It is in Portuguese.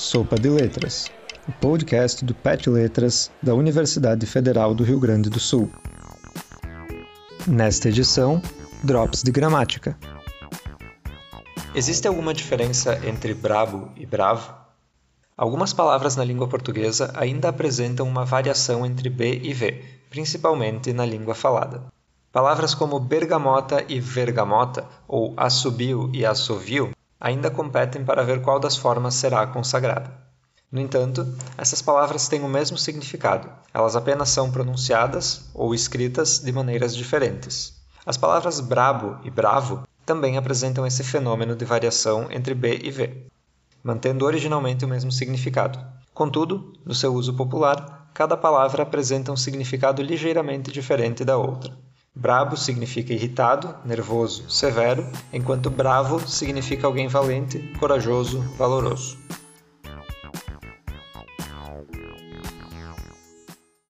Sopa de Letras, o podcast do PET Letras da Universidade Federal do Rio Grande do Sul. Nesta edição, Drops de Gramática. Existe alguma diferença entre brabo e bravo? Algumas palavras na língua portuguesa ainda apresentam uma variação entre B e V, principalmente na língua falada. Palavras como bergamota e vergamota, ou assobio e assovio, ainda competem para ver qual das formas será consagrada. No entanto, essas palavras têm o mesmo significado, elas apenas são pronunciadas ou escritas de maneiras diferentes. As palavras brabo e bravo também apresentam esse fenômeno de variação entre B e V, mantendo originalmente o mesmo significado. Contudo, no seu uso popular, cada palavra apresenta um significado ligeiramente diferente da outra. Brabo significa irritado, nervoso, severo, enquanto bravo significa alguém valente, corajoso, valoroso.